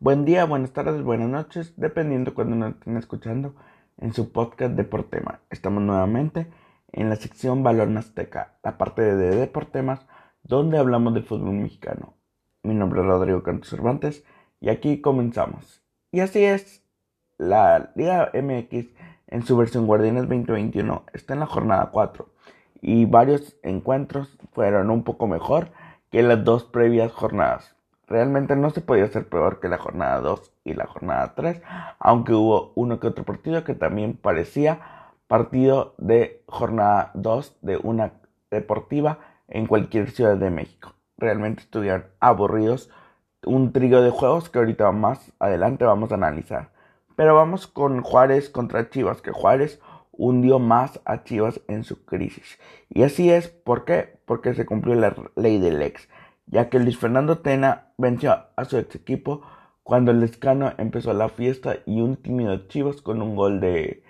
Buen día, buenas tardes, buenas noches, dependiendo cuando nos estén escuchando en su podcast Deportema. Estamos nuevamente en la sección Balón Azteca, la parte de Deportemas, donde hablamos de fútbol mexicano. Mi nombre es Rodrigo Cantos Cervantes y aquí comenzamos. Y así es, la Liga MX en su versión Guardianes 2021 está en la jornada 4 y varios encuentros fueron un poco mejor que las dos previas jornadas. Realmente no se podía ser peor que la jornada 2 y la jornada 3, aunque hubo uno que otro partido que también parecía partido de jornada 2 de una deportiva en cualquier ciudad de México. Realmente estuvieron aburridos un trío de juegos que ahorita más adelante vamos a analizar. Pero vamos con Juárez contra Chivas, que Juárez hundió más a Chivas en su crisis. Y así es, ¿por qué? Porque se cumplió la ley del ex, ya que Luis Fernando Tena venció a su ex equipo cuando el Lescano empezó la fiesta y un tímido Chivas con un gol de,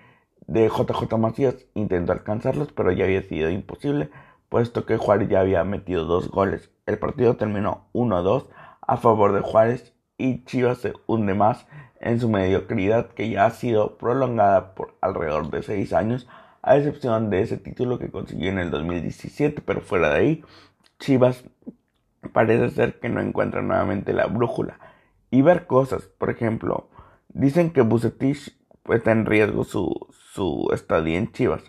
de JJ Macías intentó alcanzarlos, pero ya había sido imposible, puesto que Juárez ya había metido dos goles. El partido terminó 1-2 a favor de Juárez y Chivas se hunde más en su mediocridad que ya ha sido prolongada por alrededor de seis años, a excepción de ese título que consiguió en el 2017, pero fuera de ahí, Chivas parece ser que no encuentra nuevamente la brújula y ver cosas, por ejemplo, dicen que Bucetich está en riesgo su, su estadía en Chivas.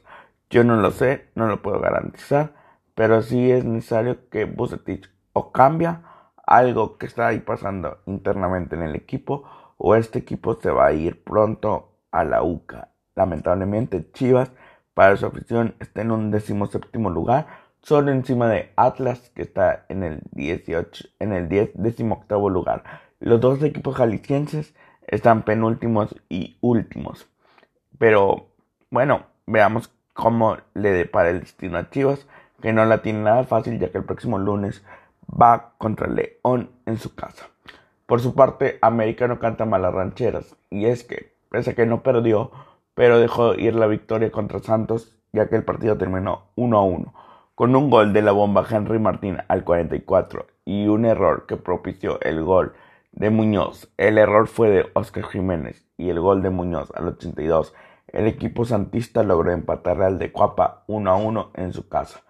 Yo no lo sé, no lo puedo garantizar, pero sí es necesario que Bucetich o cambia algo que está ahí pasando internamente en el equipo o este equipo se va a ir pronto a la UCA. Lamentablemente Chivas para su afición está en un decimoséptimo lugar, solo encima de Atlas que está en el 18, en el 10, decimoctavo lugar. Los dos equipos jaliscienses están penúltimos y últimos. Pero bueno, veamos cómo le depara el destino a Chivas, que no la tiene nada fácil ya que el próximo lunes va contra León en su casa. Por su parte, América no canta malas rancheras, y es que, pese a que no perdió, pero dejó ir la victoria contra Santos, ya que el partido terminó 1 a 1, con un gol de la bomba Henry Martín al 44 y un error que propició el gol de Muñoz. El error fue de Oscar Jiménez y el gol de Muñoz al 82. El equipo santista logró empatar al de Cuapa 1 a 1 en su casa.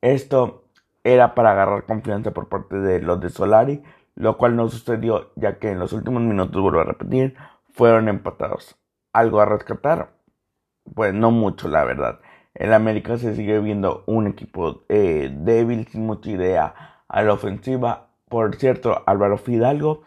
Esto era para agarrar confianza por parte de los de Solari, lo cual no sucedió ya que en los últimos minutos, vuelvo a repetir, fueron empatados. ¿Algo a rescatar? Pues no mucho, la verdad. En América se sigue viendo un equipo eh, débil, sin mucha idea a la ofensiva. Por cierto, Álvaro Fidalgo,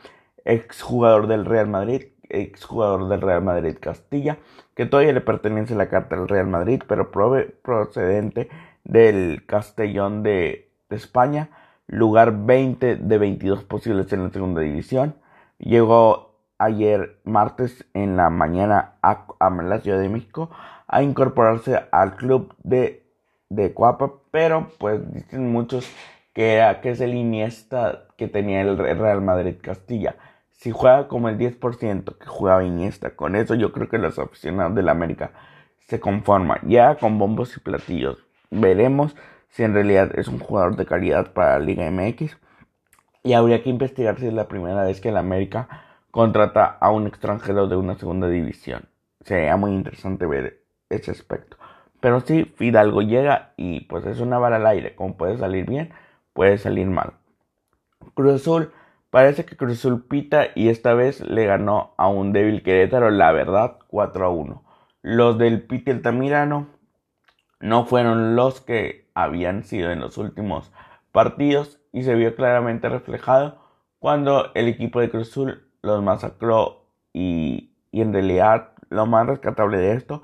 exjugador del Real Madrid, exjugador del Real Madrid Castilla, que todavía le pertenece la carta al Real Madrid, pero procedente del Castellón de España lugar 20 de 22 posibles en la segunda división. Llegó ayer martes en la mañana a, la Ciudad de México a incorporarse al club de, de Cuapa, pero pues dicen muchos que, era, que es el Iniesta que tenía el Real Madrid Castilla. Si juega como el 10% que jugaba Iniesta, con eso yo creo que los aficionados del América se conforman. Ya con bombos y platillos. Veremos si en realidad es un jugador de calidad para la Liga MX. Y habría que investigar si es la primera vez que el América contrata a un extranjero de una segunda división. Sería muy interesante ver ese aspecto. Pero sí, Fidalgo llega y pues es una bala al aire. Como puede salir bien, puede salir mal. Cruz Azul, parece que Cruz Azul pita y esta vez le ganó a un débil Querétaro, la verdad, 4 a 1. Los del Piti Altamirano no fueron los que habían sido en los últimos partidos y se vio claramente reflejado cuando el equipo de Cruz Azul los masacró y, en realidad lo más rescatable de esto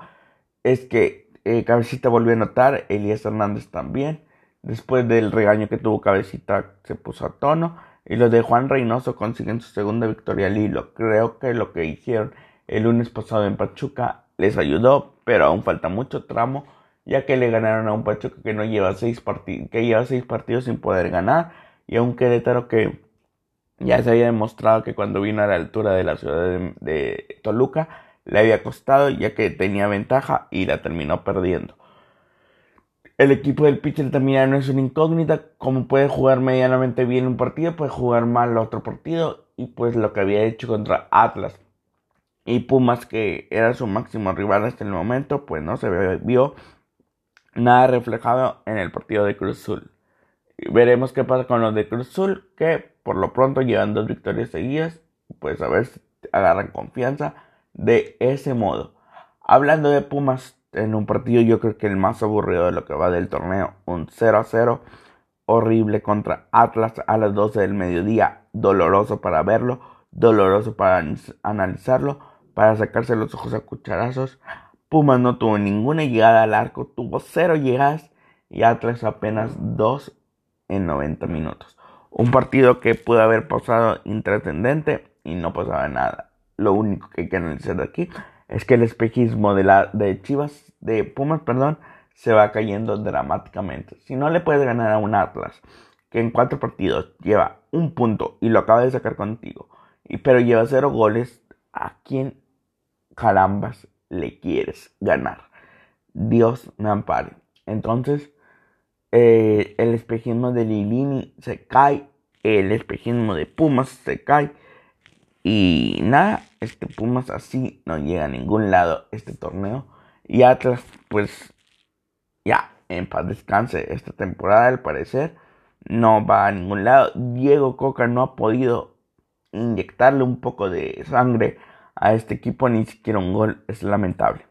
es que eh, Cabecita volvió a notar, Elías Hernández también, después del regaño que tuvo Cabecita se puso a tono. Y los de Juan Reynoso consiguen su segunda victoria al hilo. Creo que lo que hicieron el lunes pasado en Pachuca les ayudó, pero aún falta mucho tramo ya que le ganaron a un Pachuca que no lleva seis que lleva seis partidos sin poder ganar, y a un Querétaro que ya se había demostrado que cuando vino a la altura de la ciudad de, Toluca le había costado ya que tenía ventaja y la terminó perdiendo. El equipo del pitcher también no es una incógnita, como puede jugar medianamente bien un partido, puede jugar mal otro partido y pues lo que había hecho contra Atlas. Y Pumas, que era su máximo rival hasta el momento, pues no se vio nada reflejado en el partido de Cruz Azul. veremos qué pasa con los de Cruz Azul, que por lo pronto llevan dos victorias seguidas, pues a ver si agarran confianza de ese modo. Hablando de Pumas, en un partido yo creo que el más aburrido de lo que va del torneo, un 0 a 0 horrible contra Atlas a las 12 del mediodía, doloroso para verlo, doloroso para analizarlo, para sacarse los ojos a cucharazos. Pumas no tuvo ninguna llegada al arco, tuvo cero llegadas y Atlas apenas dos en 90 minutos. Un partido que pudo haber pasado intrascendente y no pasaba nada. Lo único que hay que analizar de aquí es que el espejismo de, la, de Chivas, de Pumas, perdón, se va cayendo dramáticamente. Si no le puedes ganar a un Atlas que en cuatro partidos lleva un punto y lo acaba de sacar contigo, y, pero lleva cero goles, ¿a quién carambas le quieres ganar? Dios me ampare. Entonces, eh, el espejismo de Lilini se cae, el espejismo de Pumas se cae. Y nada, este Pumas así no llega a ningún lado este torneo. Y Atlas, pues ya, en paz descanse esta temporada, al parecer, no va a ningún lado. Diego Coca no ha podido inyectarle un poco de sangre a este equipo, ni siquiera un gol, es lamentable.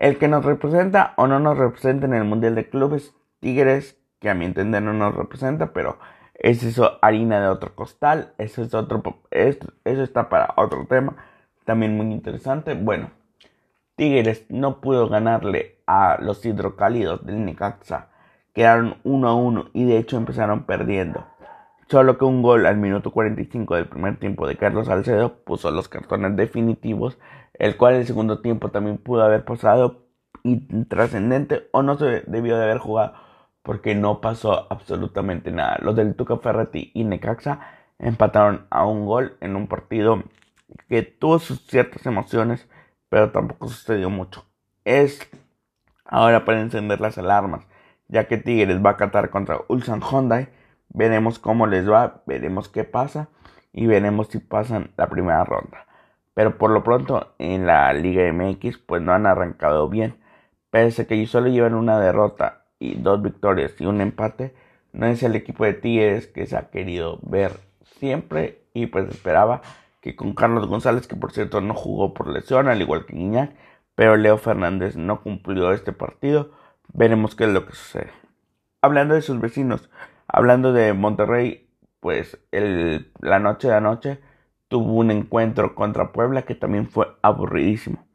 El que nos representa o no nos representa en el Mundial de Clubes, Tigres, que a mi entender no nos representa, pero es eso harina de otro costal, eso es otro, eso está para otro tema, también muy interesante. Bueno, Tigres no pudo ganarle a los hidrocálidos del Necaxa, quedaron 1 a 1 y de hecho empezaron perdiendo. Solo que un gol al minuto 45 del primer tiempo de Carlos Salcedo puso los cartones definitivos, el cual el segundo tiempo también pudo haber pasado trascendente o no se debió de haber jugado porque no pasó absolutamente nada. Los del Tuca Ferretti y Necaxa empataron a un gol en un partido que tuvo sus ciertas emociones, pero tampoco sucedió mucho. Es ahora para encender las alarmas, ya que Tigres va a catar contra Ulsan Hyundai. Veremos cómo les va, veremos qué pasa y veremos si pasan la primera ronda. Pero por lo pronto en la Liga MX pues no han arrancado bien. Pese a que solo llevan una derrota y dos victorias y un empate, no es el equipo de Tigres que se ha querido ver siempre y pues esperaba que con Carlos González, que por cierto no jugó por lesión, al igual que Guiñac, pero Leo Fernández no cumplió este partido, veremos qué es lo que sucede. Hablando de sus vecinos, hablando de Monterrey, pues el, la noche de anoche tuvo un encuentro contra Puebla que también fue aburridísimo.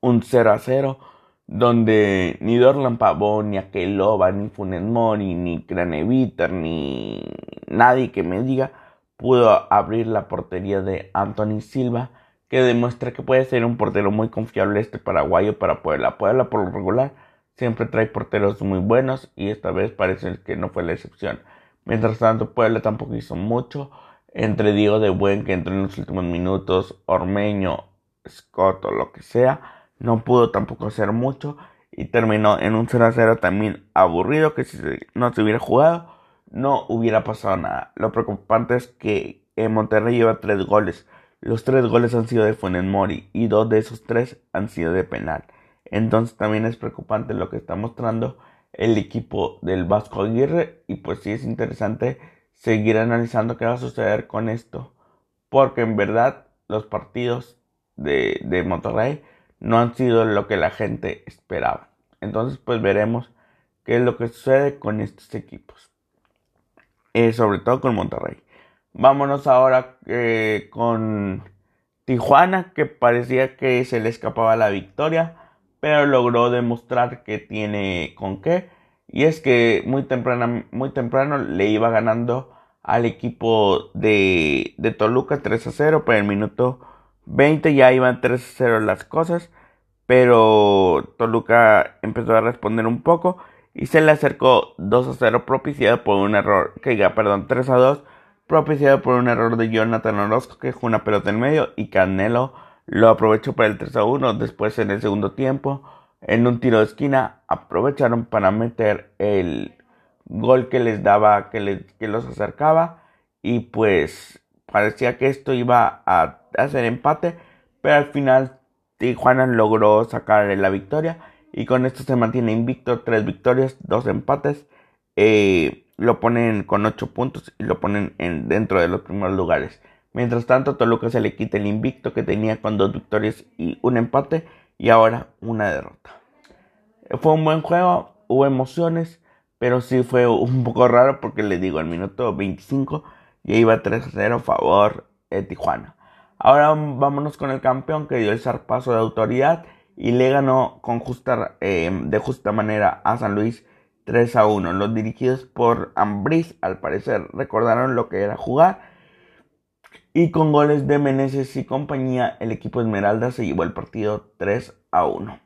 Un 0 a 0 donde ni Dorlan Pavón, ni Akeloba, ni Funes Mori, ni Craneviter, ni nadie que me diga pudo abrir la portería de Anthony Silva, que demuestra que puede ser un portero muy confiable este paraguayo para Puebla. Puebla por lo regular siempre trae porteros muy buenos y esta vez parece que no fue la excepción. Mientras tanto, Puebla tampoco hizo mucho. Entre Diego de Buen, que entró en los últimos minutos, Ormeño, Scott o lo que sea, no pudo tampoco hacer mucho y terminó en un 0 a 0 también aburrido que si no se hubiera jugado no hubiera pasado nada. Lo preocupante es que en Monterrey lleva tres goles. Los tres goles han sido de Funes Mori y dos de esos tres han sido de penal. Entonces también es preocupante lo que está mostrando el equipo del Vasco Aguirre y pues sí es interesante seguir analizando qué va a suceder con esto. Porque en verdad los partidos de, de Monterrey no han sido lo que la gente esperaba. Entonces, pues veremos qué es lo que sucede con estos equipos. Eh, sobre todo con Monterrey. Vámonos ahora eh, con Tijuana, que parecía que se le escapaba la victoria, pero logró demostrar que tiene con qué. Y es que muy temprano, muy temprano le iba ganando al equipo de, de Toluca 3 a 0, pero el minuto 20 ya iban 3-0 las cosas, pero Toluca empezó a responder un poco y se le acercó 2-0 propiciado por un error, que ya, perdón, 3-2 propiciado por un error de Jonathan Orozco que dejó una pelota en medio y Canelo lo aprovechó para el 3-1 después en el segundo tiempo en un tiro de esquina aprovecharon para meter el gol que les daba que, les, que los acercaba y pues parecía que esto iba a hacer empate, pero al final Tijuana logró sacar la victoria y con esto se mantiene invicto, tres victorias, dos empates. Eh, lo ponen con ocho puntos y lo ponen en, dentro de los primeros lugares. Mientras tanto, Toluca se le quita el invicto que tenía con dos victorias y un empate y ahora una derrota. Fue un buen juego, hubo emociones, pero sí fue un poco raro porque le digo, al minuto 25 ya iba 3-0 a favor de Tijuana. Ahora vámonos con el campeón que dio el zarpazo de autoridad y le ganó con justa, eh, de justa manera a San Luis 3 a 1. Los dirigidos por Ambris, al parecer, recordaron lo que era jugar. Y con goles de Meneses y compañía, el equipo Esmeralda se llevó el partido 3 a 1.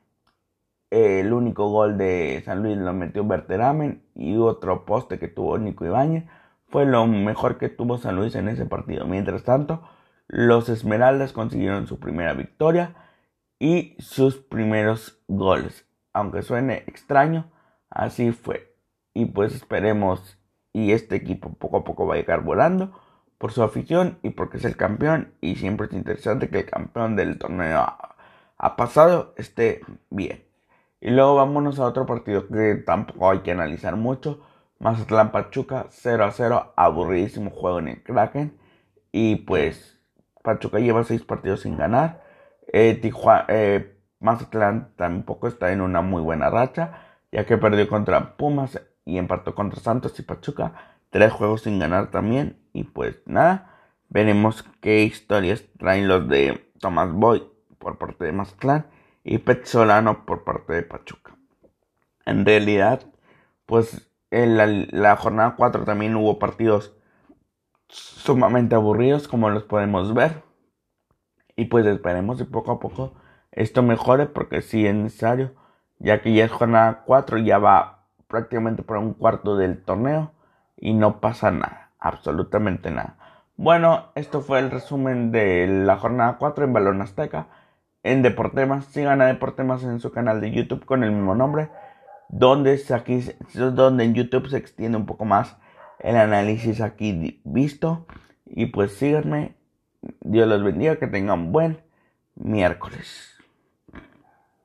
El único gol de San Luis lo metió Berteramen y otro poste que tuvo Nico Ibáñez. Fue lo mejor que tuvo San Luis en ese partido. Mientras tanto, los Esmeraldas consiguieron su primera victoria y sus primeros goles. Aunque suene extraño, así fue. Y pues esperemos y este equipo poco a poco va a llegar volando por su afición y porque es el campeón y siempre es interesante que el campeón del torneo ha pasado esté bien. Y luego vámonos a otro partido que tampoco hay que analizar mucho. Mazatlán Pachuca 0 a 0, aburridísimo juego en el Kraken. Y pues Pachuca lleva 6 partidos sin ganar. Eh, eh, Mazatlán tampoco está en una muy buena racha, ya que perdió contra Pumas y empató contra Santos y Pachuca. Tres juegos sin ganar también. Y pues nada, veremos qué historias traen los de Tomás Boy por parte de Mazatlán y Pet Solano por parte de Pachuca. En realidad, pues en la, jornada 4 también hubo partidos sumamente aburridos como los podemos ver. Y pues esperemos que poco a poco esto mejore porque sí es necesario, ya que ya es jornada 4 y ya va prácticamente por un cuarto del torneo y no pasa nada, absolutamente nada. Bueno, esto fue el resumen de la jornada 4 en Balón Azteca. En Deportemas, sigan a Deportemas en su canal de YouTube con el mismo nombre, donde, aquí, donde en YouTube se extiende un poco más el análisis aquí visto. Y pues síganme Dios los bendiga, que tengan buen miércoles.